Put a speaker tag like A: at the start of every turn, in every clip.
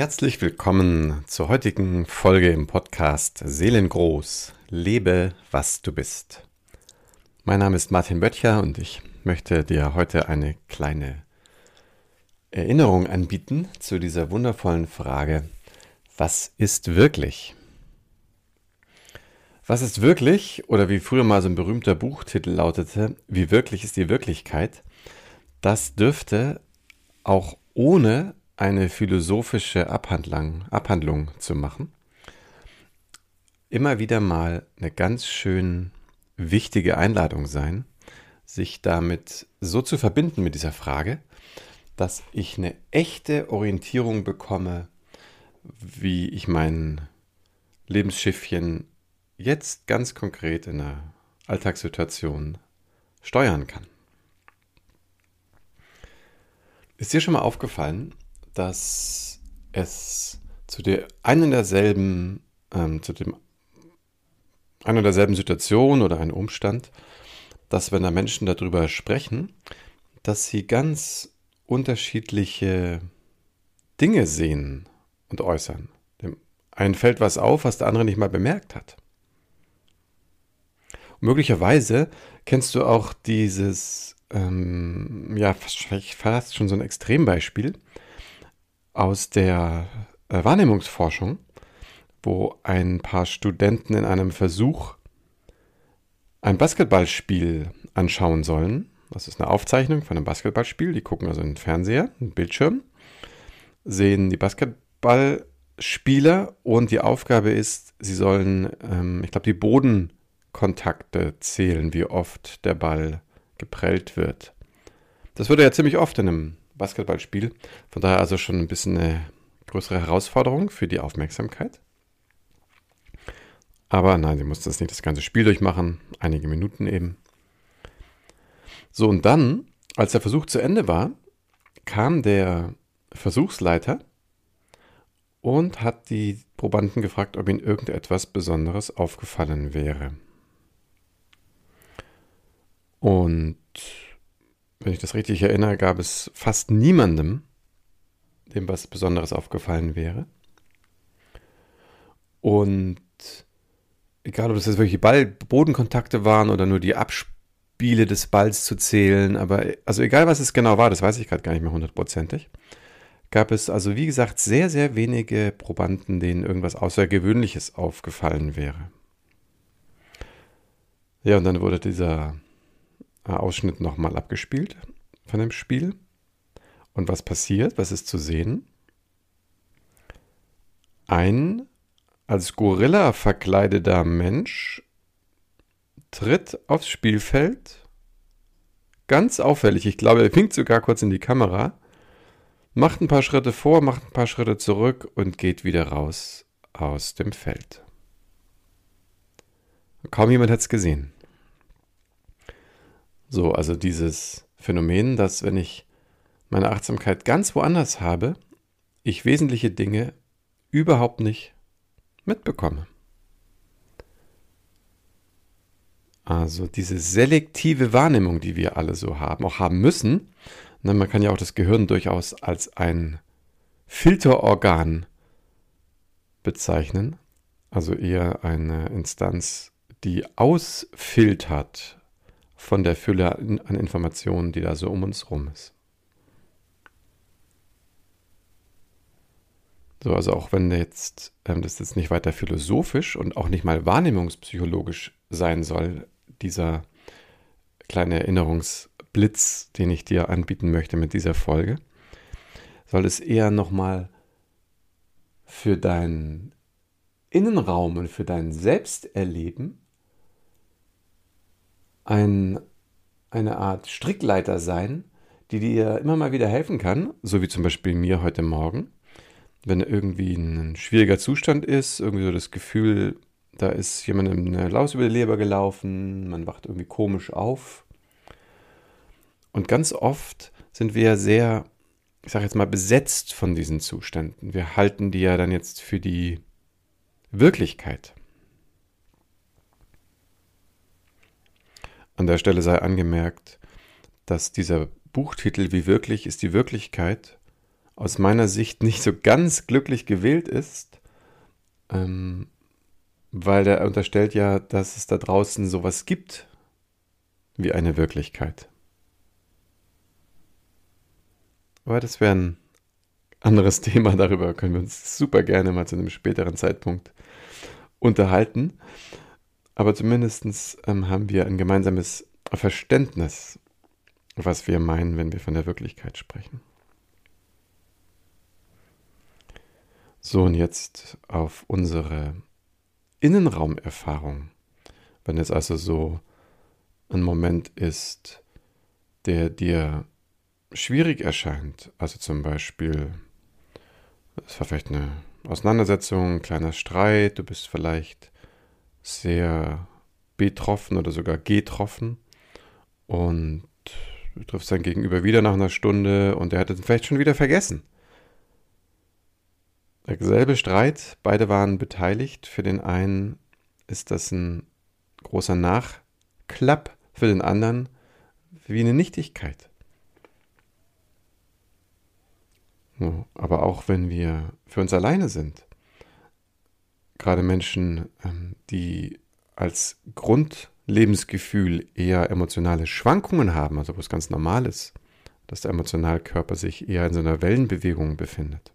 A: Herzlich willkommen zur heutigen Folge im Podcast Seelengroß. Lebe, was du bist. Mein Name ist Martin Böttcher und ich möchte dir heute eine kleine Erinnerung anbieten zu dieser wundervollen Frage, was ist wirklich? Was ist wirklich, oder wie früher mal so ein berühmter Buchtitel lautete, wie wirklich ist die Wirklichkeit? Das dürfte auch ohne eine philosophische Abhandlung, Abhandlung zu machen, immer wieder mal eine ganz schön wichtige Einladung sein, sich damit so zu verbinden mit dieser Frage, dass ich eine echte Orientierung bekomme, wie ich mein Lebensschiffchen jetzt ganz konkret in einer Alltagssituation steuern kann. Ist dir schon mal aufgefallen, dass es zu der einen derselben, ähm, zu dem einer derselben Situation oder ein Umstand, dass wenn da Menschen darüber sprechen, dass sie ganz unterschiedliche Dinge sehen und äußern. Dem einen fällt was auf, was der andere nicht mal bemerkt hat. Und möglicherweise kennst du auch dieses, ähm, ja, fast schon so ein Extrembeispiel, aus der äh, Wahrnehmungsforschung, wo ein paar Studenten in einem Versuch ein Basketballspiel anschauen sollen. Das ist eine Aufzeichnung von einem Basketballspiel. Die gucken also in den Fernseher, einen Bildschirm, sehen die Basketballspieler und die Aufgabe ist, sie sollen, ähm, ich glaube, die Bodenkontakte zählen, wie oft der Ball geprellt wird. Das würde ja ziemlich oft in einem Basketballspiel. Von daher also schon ein bisschen eine größere Herausforderung für die Aufmerksamkeit. Aber nein, sie musste das nicht das ganze Spiel durchmachen, einige Minuten eben. So, und dann, als der Versuch zu Ende war, kam der Versuchsleiter und hat die Probanden gefragt, ob ihnen irgendetwas Besonderes aufgefallen wäre. Und wenn ich das richtig erinnere, gab es fast niemandem, dem was Besonderes aufgefallen wäre. Und egal, ob das jetzt wirklich Ball Bodenkontakte waren oder nur die Abspiele des Balls zu zählen, aber also egal, was es genau war, das weiß ich gerade gar nicht mehr hundertprozentig, gab es also, wie gesagt, sehr, sehr wenige Probanden, denen irgendwas Außergewöhnliches aufgefallen wäre. Ja, und dann wurde dieser Ausschnitt nochmal abgespielt von dem Spiel. Und was passiert? Was ist zu sehen? Ein als Gorilla verkleideter Mensch tritt aufs Spielfeld. Ganz auffällig. Ich glaube, er winkt sogar kurz in die Kamera, macht ein paar Schritte vor, macht ein paar Schritte zurück und geht wieder raus aus dem Feld. Kaum jemand hat es gesehen. So, also dieses Phänomen, dass wenn ich meine Achtsamkeit ganz woanders habe, ich wesentliche Dinge überhaupt nicht mitbekomme. Also diese selektive Wahrnehmung, die wir alle so haben, auch haben müssen. Ne, man kann ja auch das Gehirn durchaus als ein Filterorgan bezeichnen. Also eher eine Instanz, die ausfiltert, von der Fülle an Informationen, die da so um uns rum ist. So, also auch wenn jetzt ähm, das jetzt nicht weiter philosophisch und auch nicht mal wahrnehmungspsychologisch sein soll, dieser kleine Erinnerungsblitz, den ich dir anbieten möchte mit dieser Folge, soll es eher nochmal für deinen Innenraum und für dein Selbsterleben ein, eine Art Strickleiter sein, die dir immer mal wieder helfen kann, so wie zum Beispiel mir heute Morgen, wenn irgendwie ein schwieriger Zustand ist, irgendwie so das Gefühl, da ist jemandem eine Laus über die Leber gelaufen, man wacht irgendwie komisch auf. Und ganz oft sind wir sehr, ich sage jetzt mal, besetzt von diesen Zuständen. Wir halten die ja dann jetzt für die Wirklichkeit. An der Stelle sei angemerkt, dass dieser Buchtitel Wie wirklich ist die Wirklichkeit aus meiner Sicht nicht so ganz glücklich gewählt ist, ähm, weil der unterstellt ja, dass es da draußen sowas gibt wie eine Wirklichkeit. Aber das wäre ein anderes Thema, darüber können wir uns super gerne mal zu einem späteren Zeitpunkt unterhalten. Aber zumindest ähm, haben wir ein gemeinsames Verständnis, was wir meinen, wenn wir von der Wirklichkeit sprechen. So, und jetzt auf unsere Innenraumerfahrung. Wenn es also so ein Moment ist, der dir schwierig erscheint, also zum Beispiel, es war vielleicht eine Auseinandersetzung, ein kleiner Streit, du bist vielleicht sehr betroffen oder sogar getroffen und du triffst dein Gegenüber wieder nach einer Stunde und er hat es vielleicht schon wieder vergessen. Derselbe Streit, beide waren beteiligt. Für den einen ist das ein großer Nachklapp, für den anderen wie eine Nichtigkeit. Aber auch wenn wir für uns alleine sind, gerade Menschen, ähm, die als Grundlebensgefühl eher emotionale Schwankungen haben, also wo es ganz normal ist, dass der Emotionalkörper sich eher in so einer Wellenbewegung befindet.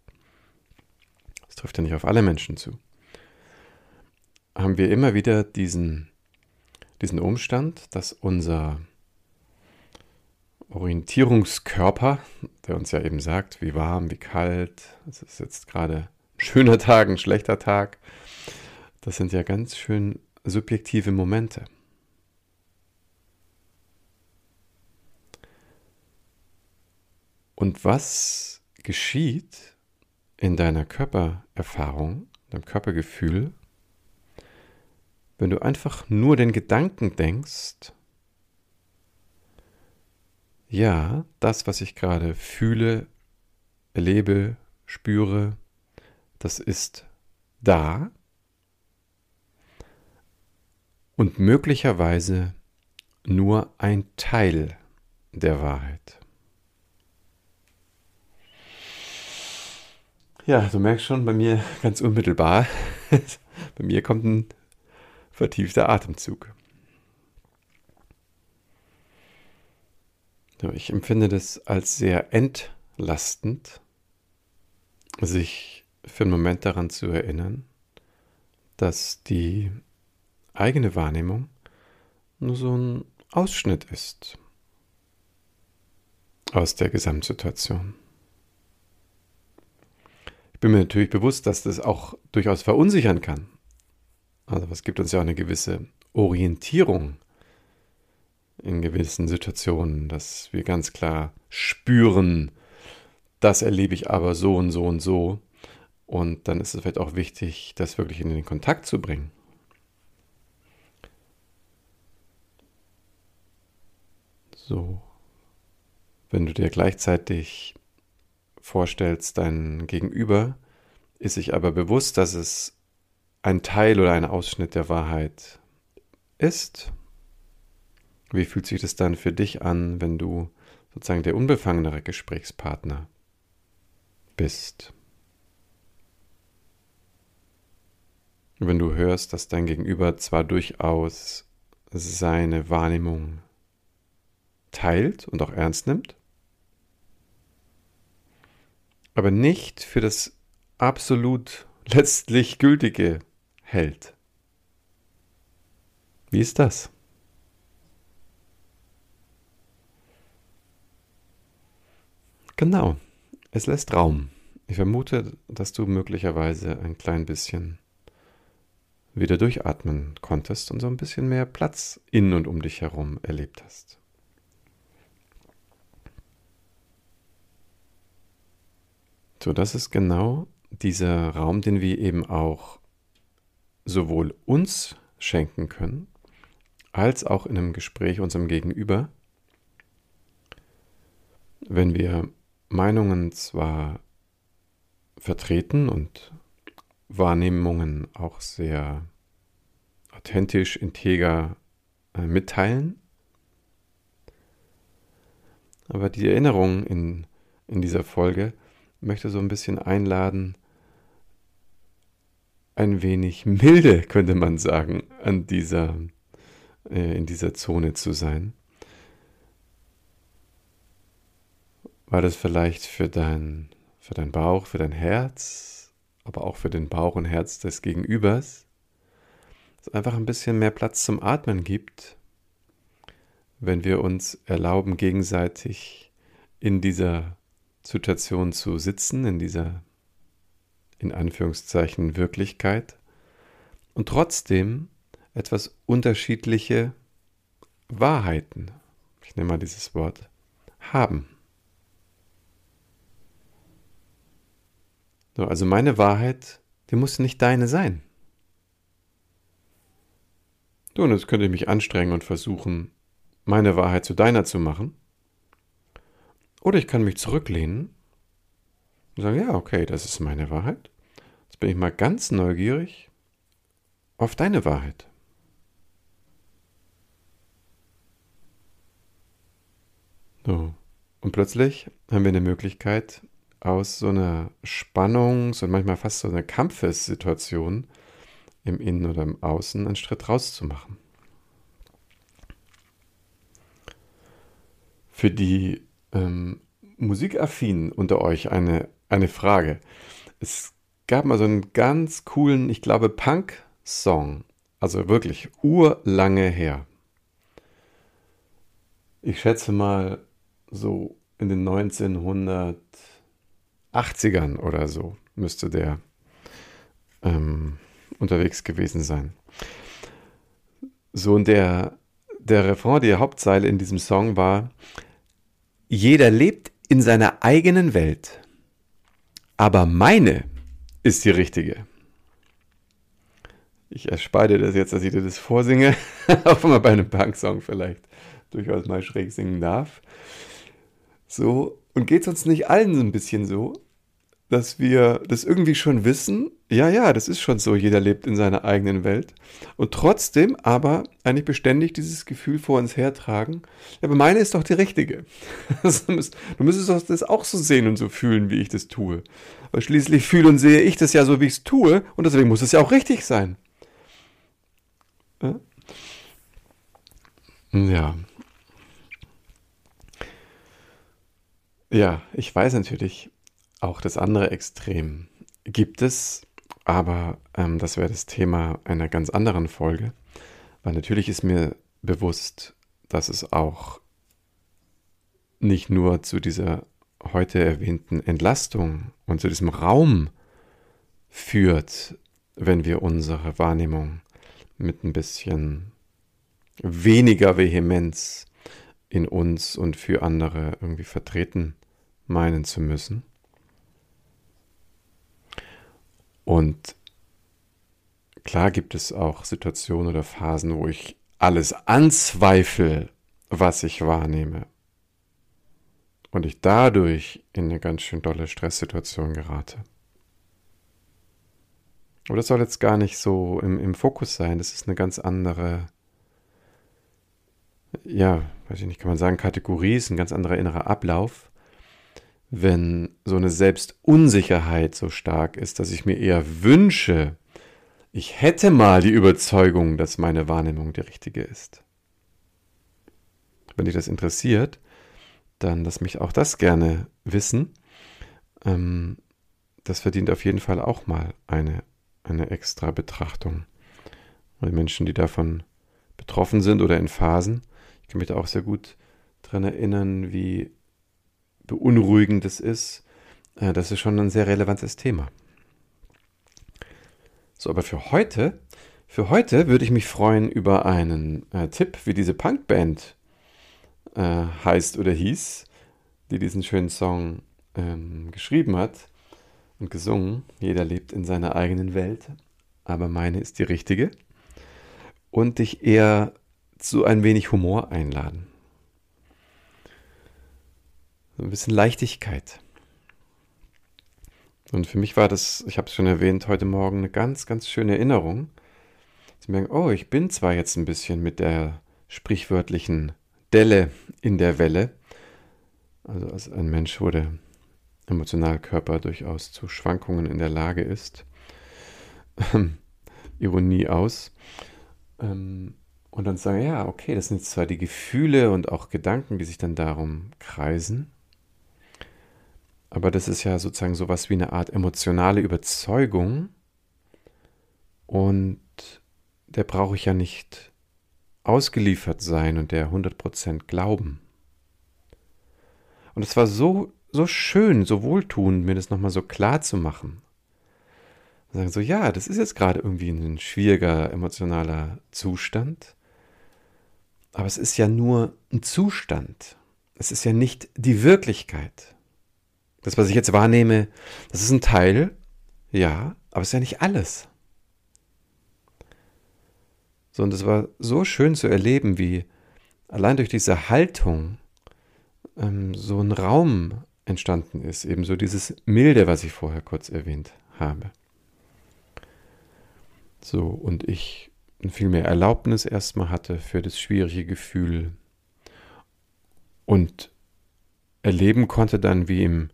A: Das trifft ja nicht auf alle Menschen zu. Haben wir immer wieder diesen, diesen Umstand, dass unser Orientierungskörper, der uns ja eben sagt, wie warm, wie kalt, es ist jetzt gerade ein schöner Tag, ein schlechter Tag, das sind ja ganz schön subjektive Momente. Und was geschieht in deiner Körpererfahrung, deinem Körpergefühl, wenn du einfach nur den Gedanken denkst, ja, das, was ich gerade fühle, erlebe, spüre, das ist da und möglicherweise nur ein Teil der Wahrheit. Ja, du merkst schon bei mir ganz unmittelbar, bei mir kommt ein vertiefter Atemzug. Ich empfinde das als sehr entlastend, sich für einen Moment daran zu erinnern, dass die eigene Wahrnehmung nur so ein Ausschnitt ist aus der Gesamtsituation. Ich bin mir natürlich bewusst, dass das auch durchaus verunsichern kann. Also es gibt uns ja auch eine gewisse Orientierung in gewissen Situationen, dass wir ganz klar spüren, das erlebe ich aber so und so und so. Und dann ist es vielleicht auch wichtig, das wirklich in den Kontakt zu bringen. So, wenn du dir gleichzeitig vorstellst, dein Gegenüber ist sich aber bewusst, dass es ein Teil oder ein Ausschnitt der Wahrheit ist. Wie fühlt sich das dann für dich an, wenn du sozusagen der unbefangenere Gesprächspartner bist? Wenn du hörst, dass dein Gegenüber zwar durchaus seine Wahrnehmung teilt und auch ernst nimmt, aber nicht für das absolut letztlich Gültige hält. Wie ist das? Genau, es lässt Raum. Ich vermute, dass du möglicherweise ein klein bisschen wieder durchatmen konntest und so ein bisschen mehr Platz in und um dich herum erlebt hast. So, das ist genau dieser Raum, den wir eben auch sowohl uns schenken können, als auch in einem Gespräch unserem Gegenüber, wenn wir Meinungen zwar vertreten und Wahrnehmungen auch sehr authentisch, integer äh, mitteilen, aber die Erinnerung in, in dieser Folge möchte so ein bisschen einladen, ein wenig milde, könnte man sagen, an dieser, äh, in dieser Zone zu sein. Weil das vielleicht für dein, für dein Bauch, für dein Herz, aber auch für den Bauch und Herz des Gegenübers es einfach ein bisschen mehr Platz zum Atmen gibt, wenn wir uns erlauben, gegenseitig in dieser Situation zu sitzen, in dieser in Anführungszeichen Wirklichkeit und trotzdem etwas unterschiedliche Wahrheiten, ich nehme mal dieses Wort, haben. So, also meine Wahrheit, die muss nicht deine sein. So, und jetzt könnte ich mich anstrengen und versuchen, meine Wahrheit zu deiner zu machen. Oder ich kann mich zurücklehnen und sagen, ja, okay, das ist meine Wahrheit. Jetzt bin ich mal ganz neugierig auf deine Wahrheit. So. Und plötzlich haben wir eine Möglichkeit, aus so einer Spannungs- und manchmal fast so einer Kampfessituation im Innen oder im Außen einen Schritt rauszumachen. Für die ähm, Musikaffinen unter euch eine, eine Frage. Es gab mal so einen ganz coolen, ich glaube, Punk-Song. Also wirklich urlange her. Ich schätze mal so in den 1980ern oder so müsste der ähm, unterwegs gewesen sein. So, und der, der Refrain, die Hauptzeile in diesem Song war, jeder lebt in seiner eigenen Welt, aber meine ist die richtige. Ich erspare das jetzt, dass ich dir das vorsinge, auch wenn man bei einem Punk-Song vielleicht durchaus mal schräg singen darf. So, und geht es uns nicht allen so ein bisschen so, dass wir das irgendwie schon wissen, ja, ja, das ist schon so, jeder lebt in seiner eigenen Welt. Und trotzdem aber eigentlich beständig dieses Gefühl vor uns hertragen, ja, aber meine ist doch die richtige. du müsstest doch das auch so sehen und so fühlen, wie ich das tue. Weil schließlich fühle und sehe ich das ja so, wie ich es tue, und deswegen muss es ja auch richtig sein. Ja. Ja, ja ich weiß natürlich, auch das andere Extrem gibt es, aber ähm, das wäre das Thema einer ganz anderen Folge, weil natürlich ist mir bewusst, dass es auch nicht nur zu dieser heute erwähnten Entlastung und zu diesem Raum führt, wenn wir unsere Wahrnehmung mit ein bisschen weniger Vehemenz in uns und für andere irgendwie vertreten meinen zu müssen. Und klar gibt es auch Situationen oder Phasen, wo ich alles anzweifle, was ich wahrnehme. Und ich dadurch in eine ganz schön dolle Stresssituation gerate. Aber das soll jetzt gar nicht so im, im Fokus sein. Das ist eine ganz andere, ja, weiß ich nicht, kann man sagen, Kategorie, ist ein ganz anderer innerer Ablauf wenn so eine Selbstunsicherheit so stark ist, dass ich mir eher wünsche, ich hätte mal die Überzeugung, dass meine Wahrnehmung die richtige ist. Wenn dich das interessiert, dann lass mich auch das gerne wissen. Ähm, das verdient auf jeden Fall auch mal eine, eine extra Betrachtung. Weil Menschen, die davon betroffen sind oder in Phasen, ich kann mich da auch sehr gut daran erinnern, wie Beunruhigendes ist, äh, das ist schon ein sehr relevantes Thema. So, aber für heute, für heute würde ich mich freuen über einen äh, Tipp, wie diese Punkband äh, heißt oder hieß, die diesen schönen Song ähm, geschrieben hat und gesungen. Jeder lebt in seiner eigenen Welt, aber meine ist die richtige. Und dich eher zu ein wenig Humor einladen. So ein bisschen Leichtigkeit. Und für mich war das, ich habe es schon erwähnt, heute Morgen eine ganz, ganz schöne Erinnerung. Zu merken, oh, ich bin zwar jetzt ein bisschen mit der sprichwörtlichen Delle in der Welle. Also als ein Mensch wurde Emotionalkörper durchaus zu Schwankungen in der Lage ist. Ironie aus. Ähm, und dann sagen, ja, okay, das sind zwar die Gefühle und auch Gedanken, die sich dann darum kreisen, aber das ist ja sozusagen sowas wie eine Art emotionale Überzeugung und der brauche ich ja nicht ausgeliefert sein und der 100% glauben. Und es war so, so schön, so wohltuend, mir das nochmal so klar zu machen. Und sagen so, ja, das ist jetzt gerade irgendwie ein schwieriger emotionaler Zustand, aber es ist ja nur ein Zustand. Es ist ja nicht die Wirklichkeit. Das, was ich jetzt wahrnehme, das ist ein Teil, ja, aber es ist ja nicht alles. So, und es war so schön zu erleben, wie allein durch diese Haltung ähm, so ein Raum entstanden ist, ebenso dieses Milde, was ich vorher kurz erwähnt habe. So, und ich viel mehr Erlaubnis erstmal hatte für das schwierige Gefühl und erleben konnte dann, wie im,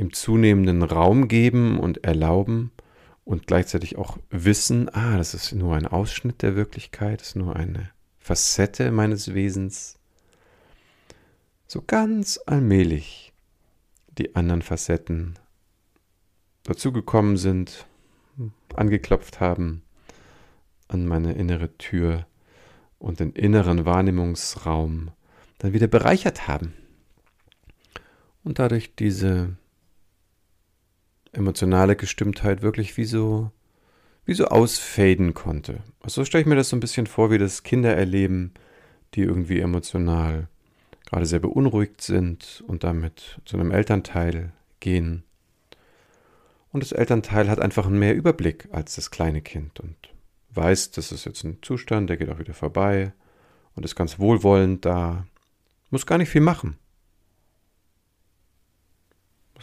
A: im zunehmenden Raum geben und erlauben, und gleichzeitig auch wissen, ah, das ist nur ein Ausschnitt der Wirklichkeit, ist nur eine Facette meines Wesens. So ganz allmählich die anderen Facetten dazugekommen sind, angeklopft haben an meine innere Tür und den inneren Wahrnehmungsraum dann wieder bereichert haben. Und dadurch diese emotionale Gestimmtheit wirklich wie so, wie so ausfaden konnte. Also stelle ich mir das so ein bisschen vor, wie das Kinder erleben, die irgendwie emotional gerade sehr beunruhigt sind und damit zu einem Elternteil gehen. Und das Elternteil hat einfach mehr Überblick als das kleine Kind und weiß, das ist jetzt ein Zustand, der geht auch wieder vorbei und ist ganz wohlwollend da, muss gar nicht viel machen.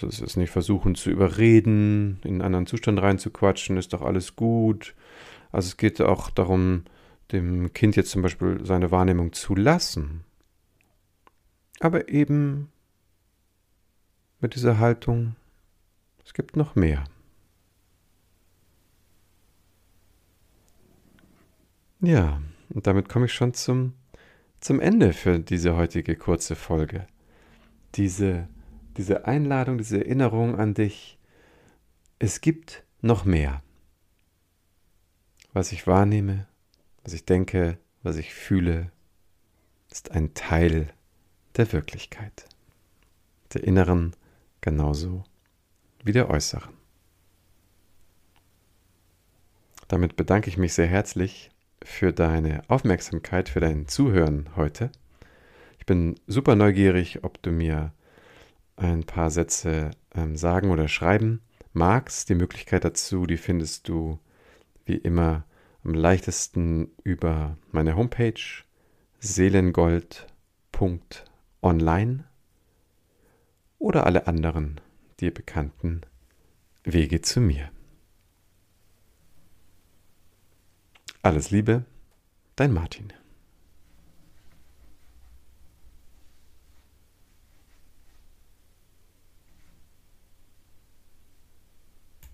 A: Das ist nicht versuchen zu überreden, in einen anderen Zustand reinzuquatschen, ist doch alles gut. Also es geht auch darum, dem Kind jetzt zum Beispiel seine Wahrnehmung zu lassen. Aber eben mit dieser Haltung, es gibt noch mehr. Ja, und damit komme ich schon zum, zum Ende für diese heutige kurze Folge. Diese diese Einladung, diese Erinnerung an dich, es gibt noch mehr. Was ich wahrnehme, was ich denke, was ich fühle, ist ein Teil der Wirklichkeit, der inneren genauso wie der äußeren. Damit bedanke ich mich sehr herzlich für deine Aufmerksamkeit, für dein Zuhören heute. Ich bin super neugierig, ob du mir ein paar Sätze ähm, sagen oder schreiben magst, die Möglichkeit dazu, die findest du wie immer am leichtesten über meine Homepage seelengold.online oder alle anderen dir bekannten Wege zu mir. Alles Liebe, dein Martin.